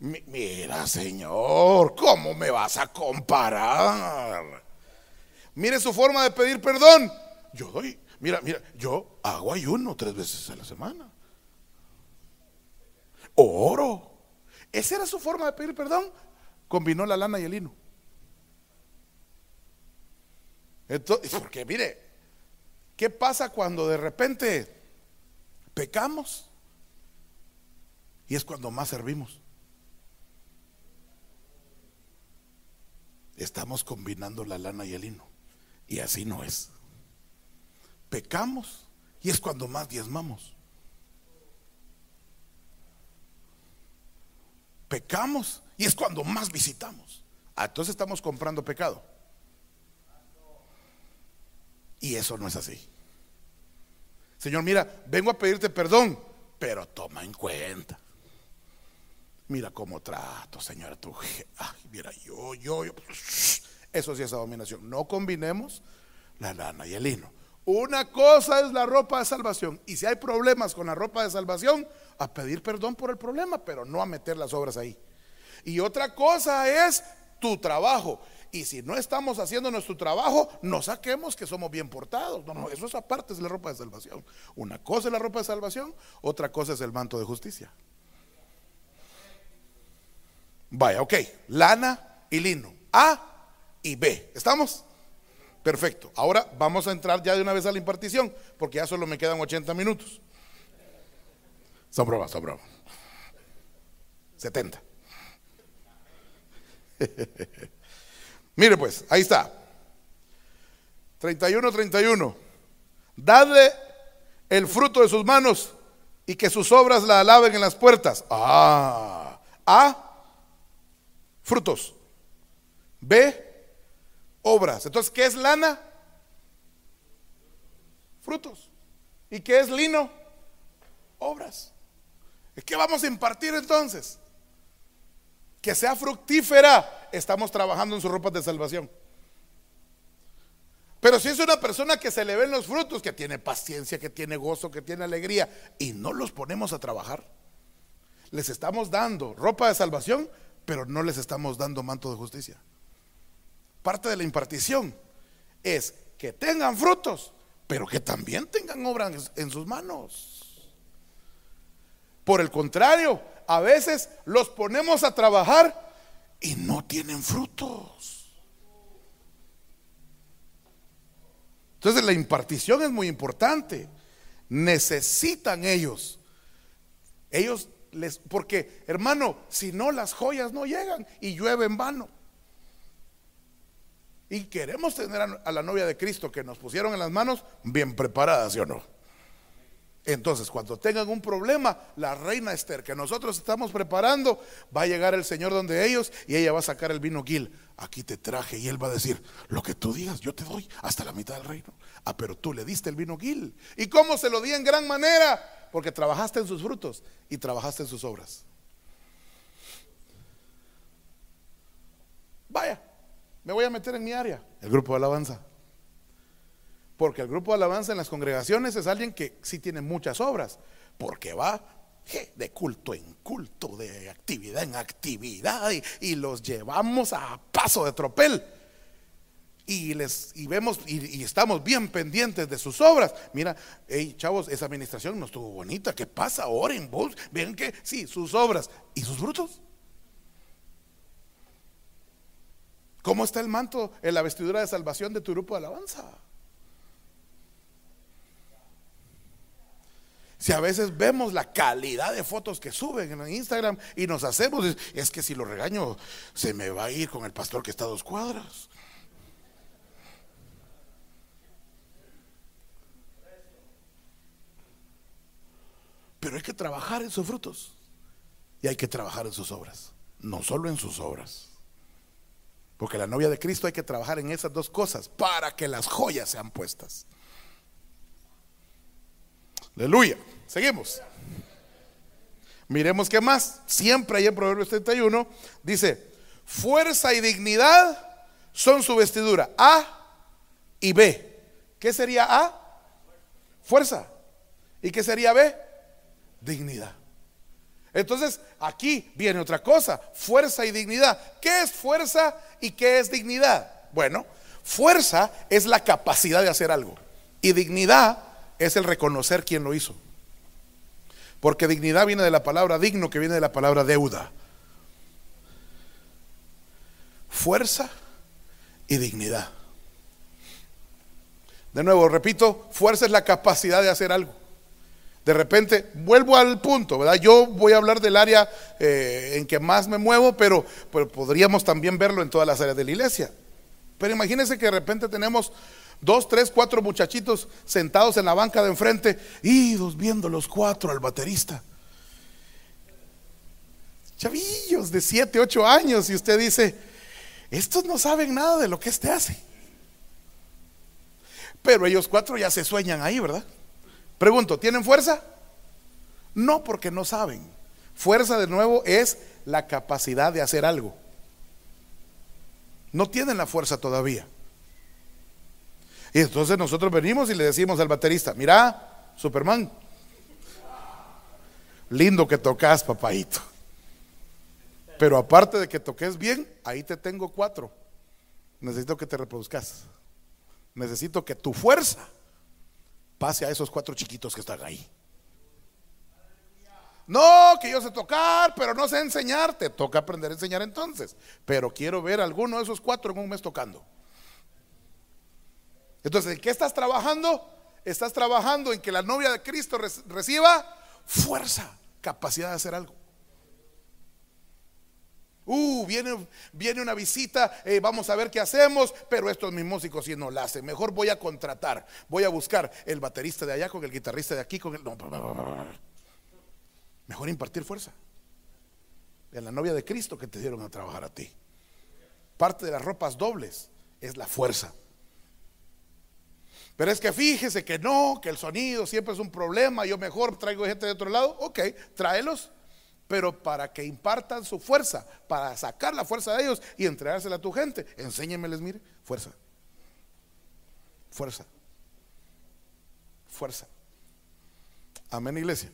<laughs> mira, Señor, ¿cómo me vas a comparar? Mire su forma de pedir perdón. Yo doy Mira, mira, yo hago ayuno tres veces a la semana. Oro. Esa era su forma de pedir perdón. Combinó la lana y el lino. Entonces, porque mire, ¿qué pasa cuando de repente pecamos? Y es cuando más servimos. Estamos combinando la lana y el lino. Y así no es pecamos y es cuando más diezmamos. Pecamos y es cuando más visitamos. Ah, entonces estamos comprando pecado. Y eso no es así. Señor, mira, vengo a pedirte perdón, pero toma en cuenta. Mira cómo trato, Señor, tú. Ay, mira, yo, yo, yo. Eso sí es abominación. No combinemos la lana y el lino. Una cosa es la ropa de salvación. Y si hay problemas con la ropa de salvación, a pedir perdón por el problema, pero no a meter las obras ahí. Y otra cosa es tu trabajo. Y si no estamos haciendo nuestro trabajo, no saquemos que somos bien portados. No, no, eso es aparte de la ropa de salvación. Una cosa es la ropa de salvación, otra cosa es el manto de justicia. Vaya, ok. Lana y lino. A y B. ¿Estamos? Perfecto. Ahora vamos a entrar ya de una vez a la impartición, porque ya solo me quedan 80 minutos. Son bromas, son bromas. 70. <laughs> Mire pues, ahí está. 31, 31. Dadle el fruto de sus manos y que sus obras la alaben en las puertas. Ah, A, frutos. B, obras. Entonces, ¿qué es lana? Frutos. ¿Y qué es lino? Obras. ¿Qué vamos a impartir entonces? Que sea fructífera. Estamos trabajando en sus ropas de salvación. Pero si es una persona que se le ven los frutos, que tiene paciencia, que tiene gozo, que tiene alegría, y no los ponemos a trabajar, les estamos dando ropa de salvación, pero no les estamos dando manto de justicia. Parte de la impartición es que tengan frutos, pero que también tengan obra en sus manos. Por el contrario, a veces los ponemos a trabajar y no tienen frutos. Entonces la impartición es muy importante. Necesitan ellos. Ellos les, porque hermano, si no las joyas no llegan y llueve en vano. Y queremos tener a la novia de Cristo que nos pusieron en las manos bien preparada, ¿sí o no? Entonces, cuando tengan un problema, la reina Esther que nosotros estamos preparando, va a llegar el Señor donde ellos y ella va a sacar el vino Gil. Aquí te traje y él va a decir, lo que tú digas, yo te doy hasta la mitad del reino. Ah, pero tú le diste el vino Gil. ¿Y cómo se lo di en gran manera? Porque trabajaste en sus frutos y trabajaste en sus obras. Vaya, me voy a meter en mi área, el grupo de alabanza. Porque el grupo de alabanza en las congregaciones es alguien que sí tiene muchas obras, porque va de culto en culto, de actividad en actividad, y, los llevamos a paso de tropel. Y, les, y vemos y, estamos bien pendientes de sus obras. Mira, hey, chavos, esa administración no estuvo bonita. ¿Qué pasa? Oren vos. Ven que sí, sus obras y sus frutos. ¿Cómo está el manto en la vestidura de salvación de tu grupo de alabanza? Si a veces vemos la calidad de fotos que suben en Instagram y nos hacemos, es que si lo regaño, se me va a ir con el pastor que está a dos cuadras. Pero hay que trabajar en sus frutos y hay que trabajar en sus obras, no solo en sus obras. Porque la novia de Cristo hay que trabajar en esas dos cosas para que las joyas sean puestas. Aleluya. Seguimos. Miremos qué más. Siempre ahí en Proverbios 31 dice, fuerza y dignidad son su vestidura. A y B. ¿Qué sería A? Fuerza. ¿Y qué sería B? Dignidad. Entonces, aquí viene otra cosa, fuerza y dignidad. ¿Qué es fuerza y qué es dignidad? Bueno, fuerza es la capacidad de hacer algo y dignidad es el reconocer quién lo hizo. Porque dignidad viene de la palabra digno, que viene de la palabra deuda. Fuerza y dignidad. De nuevo, repito, fuerza es la capacidad de hacer algo. De repente, vuelvo al punto, ¿verdad? Yo voy a hablar del área eh, en que más me muevo, pero, pero podríamos también verlo en todas las áreas de la iglesia. Pero imagínense que de repente tenemos dos, tres, cuatro muchachitos sentados en la banca de enfrente, idos viendo los cuatro al baterista. Chavillos de siete, ocho años, y usted dice, estos no saben nada de lo que este hace. Pero ellos cuatro ya se sueñan ahí, ¿verdad? Pregunto, ¿tienen fuerza? No, porque no saben. Fuerza de nuevo es la capacidad de hacer algo. No tienen la fuerza todavía. Y entonces nosotros venimos y le decimos al baterista, mira, Superman, lindo que tocas, papadito. Pero aparte de que toques bien, ahí te tengo cuatro. Necesito que te reproduzcas. Necesito que tu fuerza pase a esos cuatro chiquitos que están ahí. No, que yo sé tocar, pero no sé enseñar. Te toca aprender a enseñar entonces. Pero quiero ver a alguno de esos cuatro en un mes tocando. Entonces, ¿en qué estás trabajando? Estás trabajando en que la novia de Cristo reciba fuerza, capacidad de hacer algo. Uh, viene, viene una visita, eh, vamos a ver qué hacemos, pero estos mis músicos si no la hacen. Mejor voy a contratar, voy a buscar el baterista de allá con el guitarrista de aquí, con el... Mejor impartir fuerza. En la novia de Cristo que te dieron a trabajar a ti. Parte de las ropas dobles es la fuerza. Pero es que fíjese que no, que el sonido siempre es un problema, yo mejor traigo gente de otro lado, ok, tráelos, pero para que impartan su fuerza, para sacar la fuerza de ellos y entregársela a tu gente, enséñemeles, mire, fuerza, fuerza, fuerza. Amén, iglesia.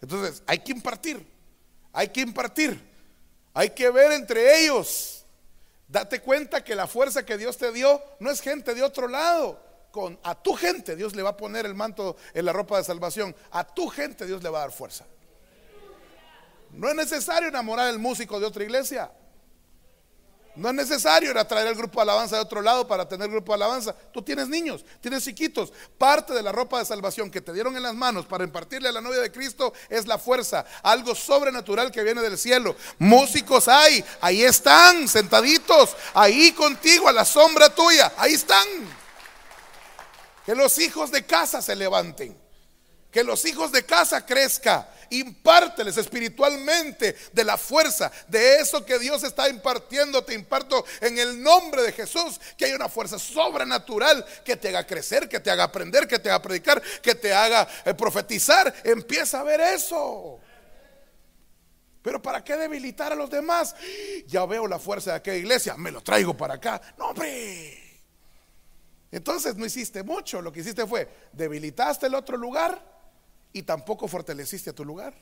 Entonces, hay que impartir, hay que impartir, hay que ver entre ellos. Date cuenta que la fuerza que Dios te dio no es gente de otro lado. Con a tu gente Dios le va a poner el manto en la ropa de salvación. A tu gente Dios le va a dar fuerza. No es necesario enamorar al músico de otra iglesia. No es necesario ir a traer el grupo de alabanza de otro lado para tener grupo de alabanza. Tú tienes niños, tienes chiquitos. Parte de la ropa de salvación que te dieron en las manos para impartirle a la novia de Cristo es la fuerza, algo sobrenatural que viene del cielo. Músicos hay, ahí están, sentaditos, ahí contigo, a la sombra tuya, ahí están. Que los hijos de casa se levanten, que los hijos de casa crezcan impárteles espiritualmente de la fuerza, de eso que Dios está impartiendo, te imparto en el nombre de Jesús, que hay una fuerza sobrenatural que te haga crecer, que te haga aprender, que te haga predicar, que te haga eh, profetizar. Empieza a ver eso. Pero ¿para qué debilitar a los demás? Ya veo la fuerza de aquella iglesia, me lo traigo para acá. No, hombre. Entonces no hiciste mucho, lo que hiciste fue debilitaste el otro lugar y tampoco fortaleciste a tu lugar.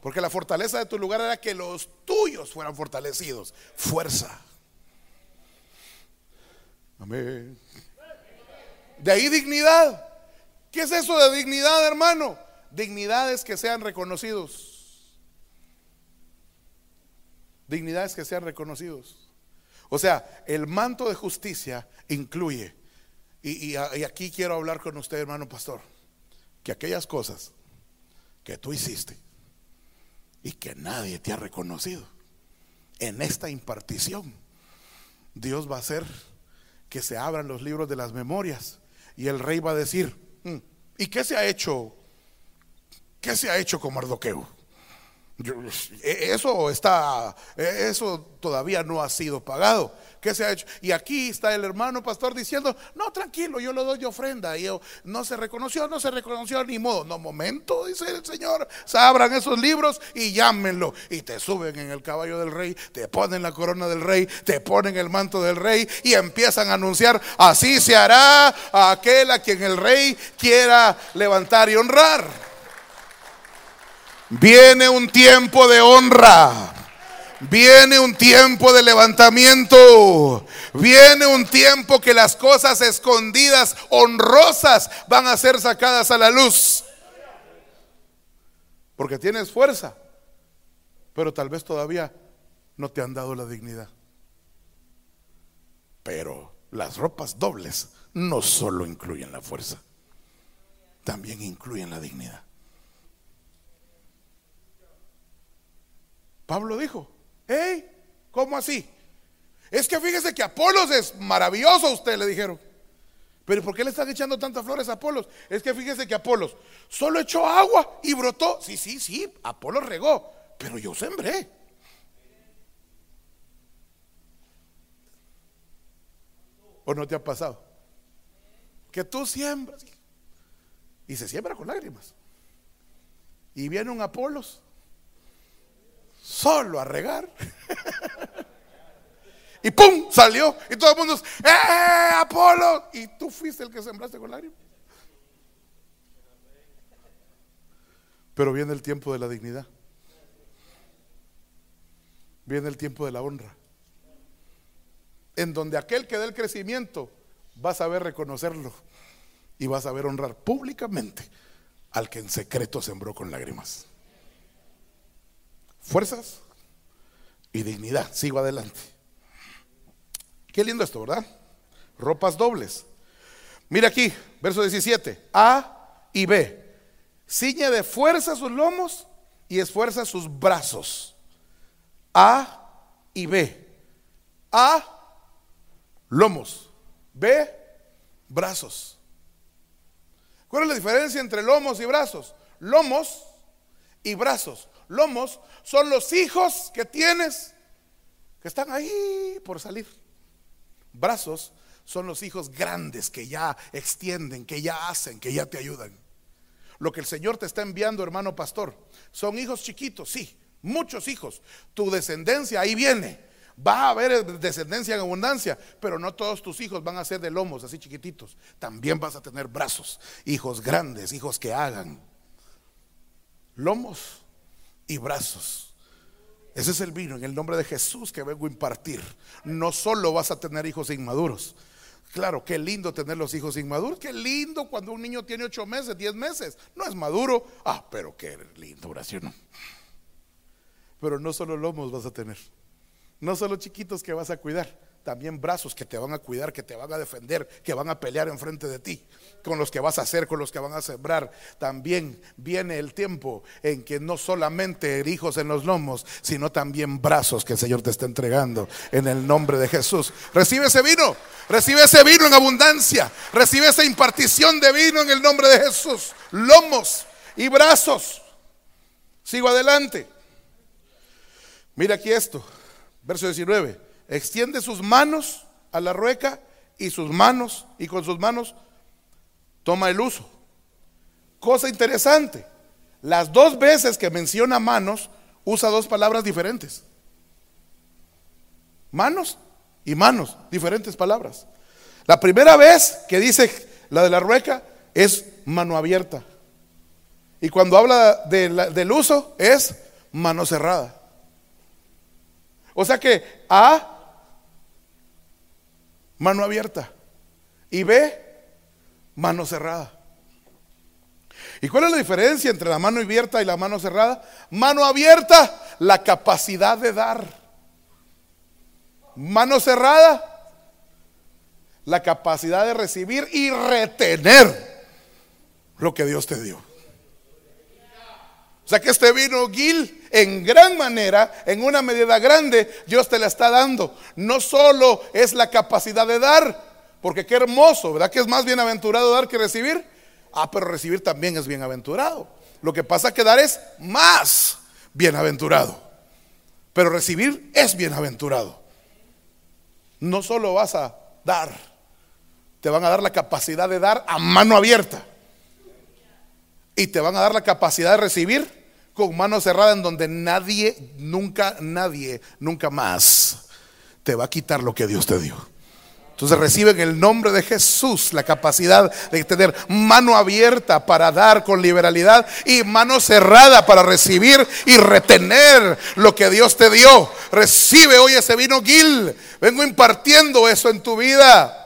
Porque la fortaleza de tu lugar era que los tuyos fueran fortalecidos. Fuerza. Amén. De ahí dignidad. ¿Qué es eso de dignidad, hermano? Dignidades que sean reconocidos. Dignidades que sean reconocidos. O sea, el manto de justicia incluye, y, y aquí quiero hablar con usted, hermano pastor que aquellas cosas que tú hiciste y que nadie te ha reconocido, en esta impartición, Dios va a hacer que se abran los libros de las memorias y el rey va a decir, mm, ¿y qué se ha hecho? ¿Qué se ha hecho con Mardoqueo? E, eso está, e, eso todavía no ha sido pagado. ¿Qué se ha hecho? Y aquí está el hermano pastor diciendo, no, tranquilo, yo lo doy de ofrenda. Y no se reconoció, no se reconoció ni modo. No, momento, dice el Señor, se abran esos libros y llámenlo. Y te suben en el caballo del rey, te ponen la corona del rey, te ponen el manto del rey y empiezan a anunciar, así se hará a aquel a quien el rey quiera levantar y honrar. Viene un tiempo de honra. Viene un tiempo de levantamiento. Viene un tiempo que las cosas escondidas, honrosas, van a ser sacadas a la luz. Porque tienes fuerza, pero tal vez todavía no te han dado la dignidad. Pero las ropas dobles no solo incluyen la fuerza, también incluyen la dignidad. Pablo dijo, hey, ¿cómo así? Es que fíjese que Apolos es maravilloso, usted le dijeron. Pero ¿por qué le están echando tantas flores a Apolos? Es que fíjese que Apolos solo echó agua y brotó. Sí, sí, sí, Apolos regó, pero yo sembré. ¿O no te ha pasado? Que tú siembras y se siembra con lágrimas. Y viene un Apolos solo a regar. <laughs> y ¡pum! salió. Y todo el mundo, ¡eh, Apolo! Y tú fuiste el que sembraste con lágrimas. Pero viene el tiempo de la dignidad. Viene el tiempo de la honra. En donde aquel que da el crecimiento va a saber reconocerlo y va a saber honrar públicamente al que en secreto sembró con lágrimas fuerzas y dignidad. Sigo adelante. Qué lindo esto, ¿verdad? Ropas dobles. Mira aquí, verso 17. A y B. Ciñe de fuerza sus lomos y esfuerza sus brazos. A y B. A, lomos. B, brazos. ¿Cuál es la diferencia entre lomos y brazos? Lomos y brazos lomos son los hijos que tienes que están ahí por salir. Brazos son los hijos grandes que ya extienden, que ya hacen, que ya te ayudan. Lo que el Señor te está enviando, hermano pastor, son hijos chiquitos, sí, muchos hijos. Tu descendencia ahí viene. Va a haber descendencia en abundancia, pero no todos tus hijos van a ser de lomos así chiquititos. También vas a tener brazos, hijos grandes, hijos que hagan. Lomos y brazos. Ese es el vino en el nombre de Jesús que vengo a impartir. No solo vas a tener hijos inmaduros, Claro, qué lindo tener los hijos inmaduros. Qué lindo cuando un niño tiene ocho meses, diez meses. No es maduro. Ah, pero qué lindo, oración. Pero no solo lomos vas a tener. No solo chiquitos que vas a cuidar también brazos que te van a cuidar, que te van a defender, que van a pelear enfrente de ti, con los que vas a hacer, con los que van a sembrar. También viene el tiempo en que no solamente hijos en los lomos, sino también brazos que el Señor te está entregando en el nombre de Jesús. Recibe ese vino, recibe ese vino en abundancia, recibe esa impartición de vino en el nombre de Jesús. Lomos y brazos. Sigo adelante. Mira aquí esto, verso 19 extiende sus manos a la rueca y sus manos, y con sus manos toma el uso. Cosa interesante, las dos veces que menciona manos, usa dos palabras diferentes. Manos y manos, diferentes palabras. La primera vez que dice la de la rueca es mano abierta. Y cuando habla del uso es mano cerrada. O sea que A mano abierta. Y B, mano cerrada. ¿Y cuál es la diferencia entre la mano abierta y la mano cerrada? Mano abierta, la capacidad de dar. Mano cerrada, la capacidad de recibir y retener lo que Dios te dio. Sea que este vino Gil en gran manera, en una medida grande, Dios te la está dando. No solo es la capacidad de dar, porque qué hermoso, ¿verdad? Que es más bienaventurado dar que recibir. Ah, pero recibir también es bienaventurado. Lo que pasa que dar es más bienaventurado. Pero recibir es bienaventurado. No solo vas a dar, te van a dar la capacidad de dar a mano abierta. Y te van a dar la capacidad de recibir con mano cerrada en donde nadie, nunca, nadie, nunca más te va a quitar lo que Dios te dio. Entonces reciben el nombre de Jesús la capacidad de tener mano abierta para dar con liberalidad y mano cerrada para recibir y retener lo que Dios te dio. Recibe hoy ese vino Gil. Vengo impartiendo eso en tu vida.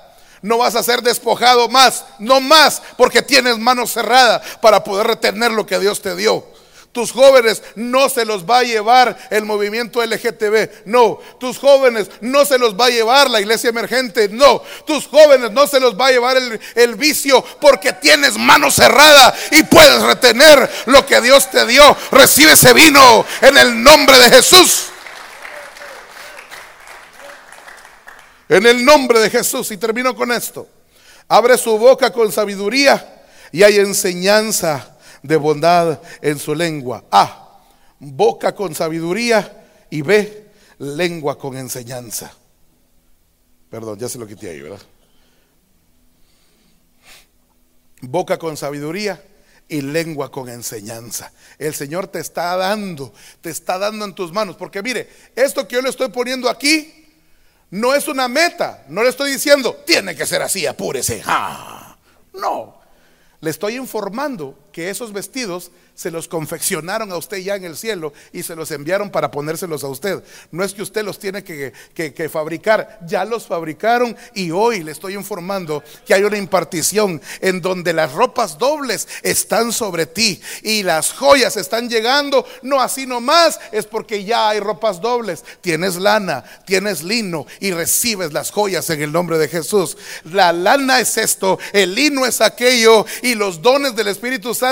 No vas a ser despojado más, no más, porque tienes mano cerrada para poder retener lo que Dios te dio. Tus jóvenes no se los va a llevar el movimiento LGTB. No. Tus jóvenes no se los va a llevar la iglesia emergente. No. Tus jóvenes no se los va a llevar el, el vicio porque tienes mano cerrada y puedes retener lo que Dios te dio. Recibe ese vino en el nombre de Jesús. En el nombre de Jesús. Y termino con esto. Abre su boca con sabiduría y hay enseñanza de bondad en su lengua. A, boca con sabiduría y B, lengua con enseñanza. Perdón, ya se lo quité ahí, ¿verdad? Boca con sabiduría y lengua con enseñanza. El Señor te está dando, te está dando en tus manos. Porque mire, esto que yo le estoy poniendo aquí no es una meta. No le estoy diciendo, tiene que ser así, apúrese. Ah, no, le estoy informando que esos vestidos se los confeccionaron a usted ya en el cielo y se los enviaron para ponérselos a usted. No es que usted los tiene que, fabricar, ya los fabricaron y hoy le estoy informando que hay una impartición en donde las ropas dobles están sobre ti y las joyas están llegando, no así nomás, es porque ya hay ropas dobles. Tienes lana, tienes lino y recibes las joyas en el nombre de Jesús. La lana es esto, el lino es aquello y los dones del Espíritu Santo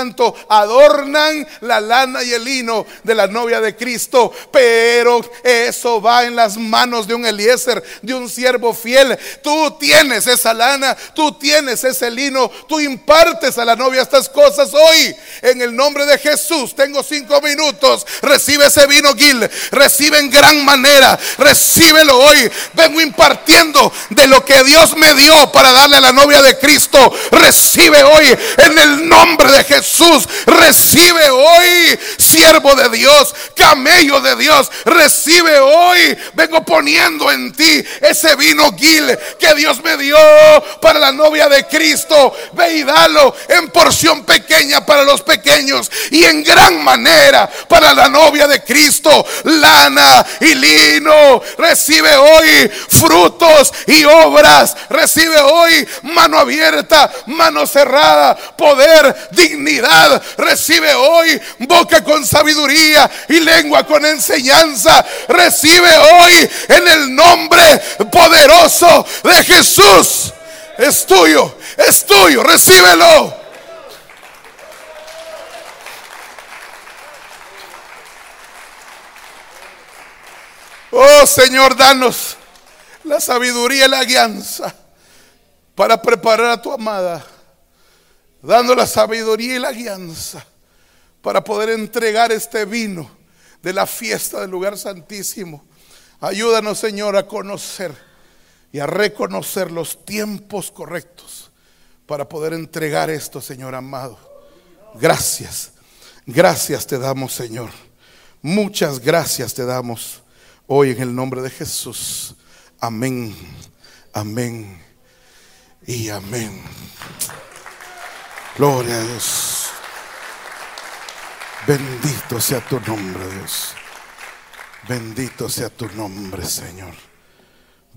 adornan la lana y el lino de la novia de Cristo. Pero eso va en las manos de un Eliezer, de un siervo fiel. Tú tienes esa lana, tú tienes ese lino, tú impartes a la novia estas cosas hoy. En el nombre de Jesús, tengo cinco minutos. Recibe ese vino, Gil. Recibe en gran manera. Recíbelo hoy. Vengo impartiendo de lo que Dios me dio para darle a la novia de Cristo. Recibe hoy en el nombre de Jesús. Recibe hoy, siervo de Dios, camello de Dios. Recibe hoy. Vengo poniendo en ti ese vino Gil que Dios me dio para la novia de Cristo. Ve y dalo en porción pequeña para los pequeños y en gran manera para la novia de Cristo. Lana y lino. Recibe hoy frutos y obras. Recibe hoy mano abierta, mano cerrada, poder, dignidad. Recibe hoy boca con sabiduría y lengua con enseñanza. Recibe hoy en el nombre poderoso de Jesús. Es tuyo, es tuyo, recíbelo. Oh Señor, danos la sabiduría y la guianza para preparar a tu amada, dando la sabiduría y la guianza para poder entregar este vino de la fiesta del lugar santísimo. Ayúdanos, Señor, a conocer y a reconocer los tiempos correctos para poder entregar esto, Señor amado. Gracias, gracias te damos, Señor. Muchas gracias te damos hoy en el nombre de Jesús. Amén, amén y amén. Gloria a Dios. Bendito sea tu nombre, Dios. Bendito sea tu nombre, Señor.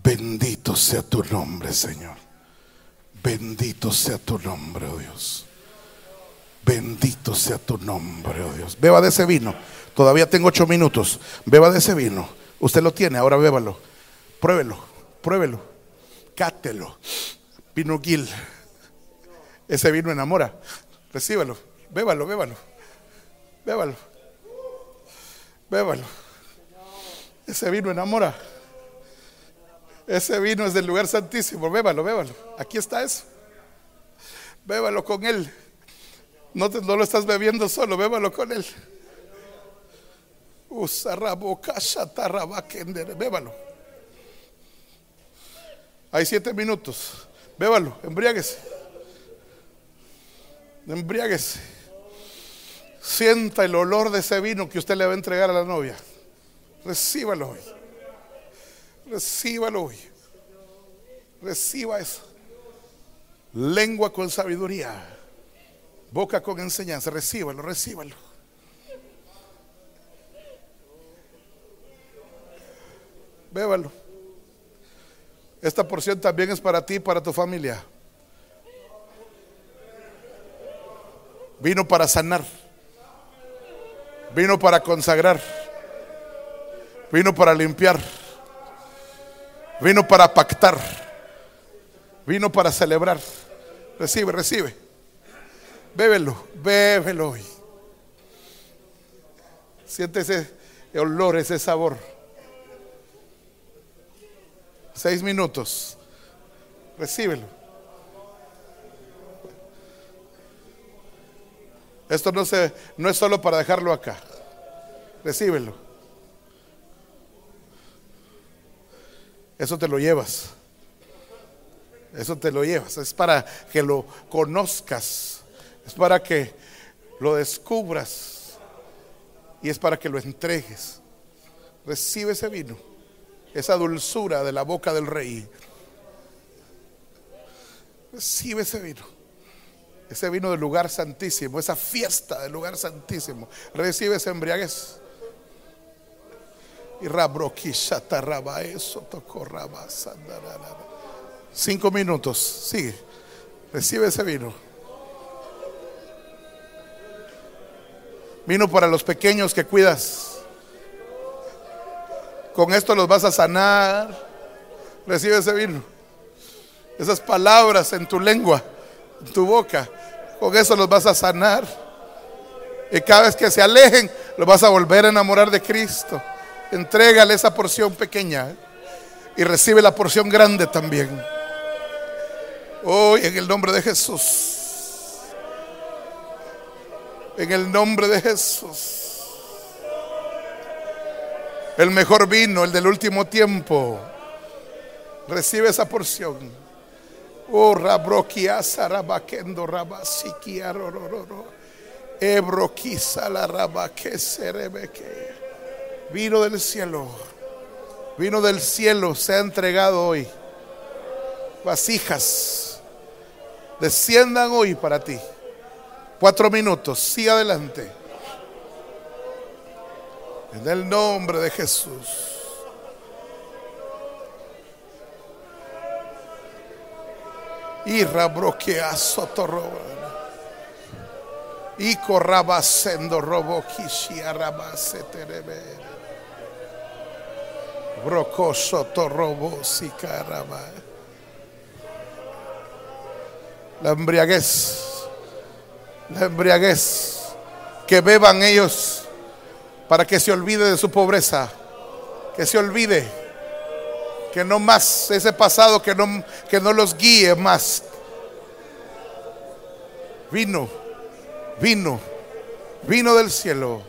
Bendito sea tu nombre, Señor. Bendito sea tu nombre, oh Dios. Bendito sea tu nombre, oh Dios. Beba de ese vino. Todavía tengo ocho minutos. Beba de ese vino. Usted lo tiene, ahora bébalo. Pruébelo, pruébelo. Cátelo. Vino Gil. Ese vino enamora. Recíbalo. Bébalo, bébalo. Bébalo. Bébalo. Ese vino enamora. Ese vino es del lugar santísimo. Bébalo, bébalo. Aquí está eso. Bébalo con él. No, te, no lo estás bebiendo solo, bébalo con él. Bébalo. Hay siete minutos. Bébalo, embriáguese. Embriáguese. Sienta el olor de ese vino que usted le va a entregar a la novia. Recíbalo hoy. Recíbalo hoy. Reciba eso. Lengua con sabiduría. Boca con enseñanza. Recíbalo, recíbalo. Bébalo. Esta porción también es para ti y para tu familia. Vino para sanar. Vino para consagrar. Vino para limpiar. Vino para pactar. Vino para celebrar. Recibe, recibe. Bébelo, bébelo hoy. Siente ese olor, ese sabor. Seis minutos. Recíbelo. Esto no, se, no es solo para dejarlo acá. Recíbelo. Eso te lo llevas. Eso te lo llevas. Es para que lo conozcas. Es para que lo descubras. Y es para que lo entregues. Recibe ese vino esa dulzura de la boca del rey. Recibe ese vino. Ese vino del lugar santísimo, esa fiesta del lugar santísimo. Recibe ese embriaguez. Y raba eso tocó Cinco minutos, sigue. Recibe ese vino. Vino para los pequeños que cuidas. Con esto los vas a sanar. Recibe ese vino. Esas palabras en tu lengua, en tu boca. Con eso los vas a sanar. Y cada vez que se alejen, los vas a volver a enamorar de Cristo. Entrégale esa porción pequeña y recibe la porción grande también. Hoy en el nombre de Jesús. En el nombre de Jesús. El mejor vino, el del último tiempo. Recibe esa porción. Oh, rabroquia sarabakendo rabasikia rororo. Ebroquisa la rabaque serebeque. Vino del cielo. Vino del cielo se ha entregado hoy. Vasijas. Desciendan hoy para ti. Cuatro minutos. Sigue adelante. En el nombre de Jesús. Y rabroquea sotoroba. Y corrabasendo robo kishia rabase terebe. Broco sotorobo sicaraba. La embriaguez. La embriaguez. Que beban ellos para que se olvide de su pobreza. Que se olvide. Que no más ese pasado que no, que no los guíe más. Vino, vino, vino del cielo.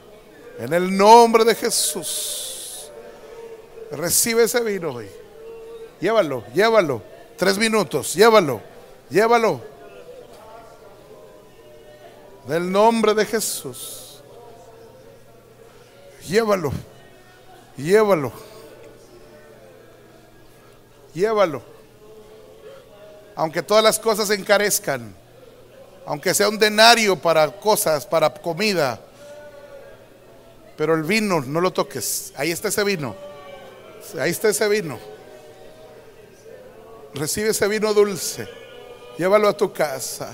En el nombre de Jesús. Recibe ese vino hoy. Llévalo, llévalo. Tres minutos, llévalo, llévalo. En el nombre de Jesús. Llévalo, llévalo, llévalo. Aunque todas las cosas encarezcan, aunque sea un denario para cosas, para comida, pero el vino no lo toques. Ahí está ese vino. Ahí está ese vino. Recibe ese vino dulce. Llévalo a tu casa.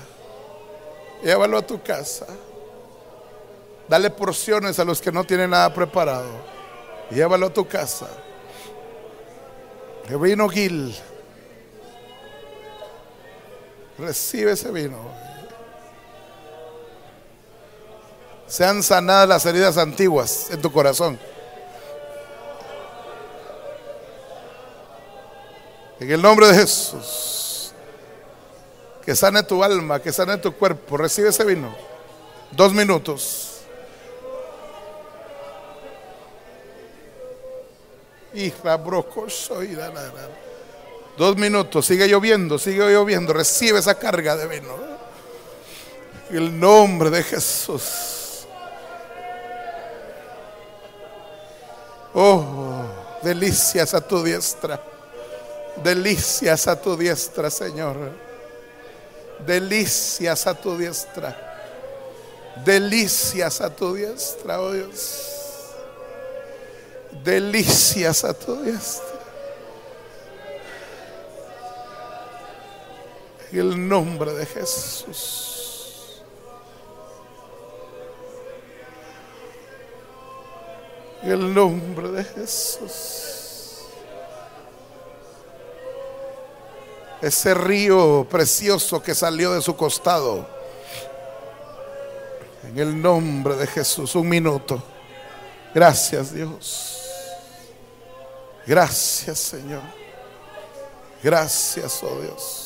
Llévalo a tu casa. Dale porciones a los que no tienen nada preparado. Llévalo a tu casa. El vino Gil. Recibe ese vino. Sean sanadas las heridas antiguas en tu corazón. En el nombre de Jesús. Que sane tu alma, que sane tu cuerpo. Recibe ese vino. Dos minutos. Hija, soy Dos minutos, sigue lloviendo, sigue lloviendo. Recibe esa carga de vino. El nombre de Jesús. Oh, delicias a tu diestra. Delicias a tu diestra, Señor. Delicias a tu diestra. Delicias a tu diestra, oh Dios. Delicias a tu diestra. En el nombre de Jesús. En el nombre de Jesús. ese río precioso que salió de su costado. En el nombre de Jesús, un minuto. Gracias Dios. Gracias Señor. Gracias, oh Dios.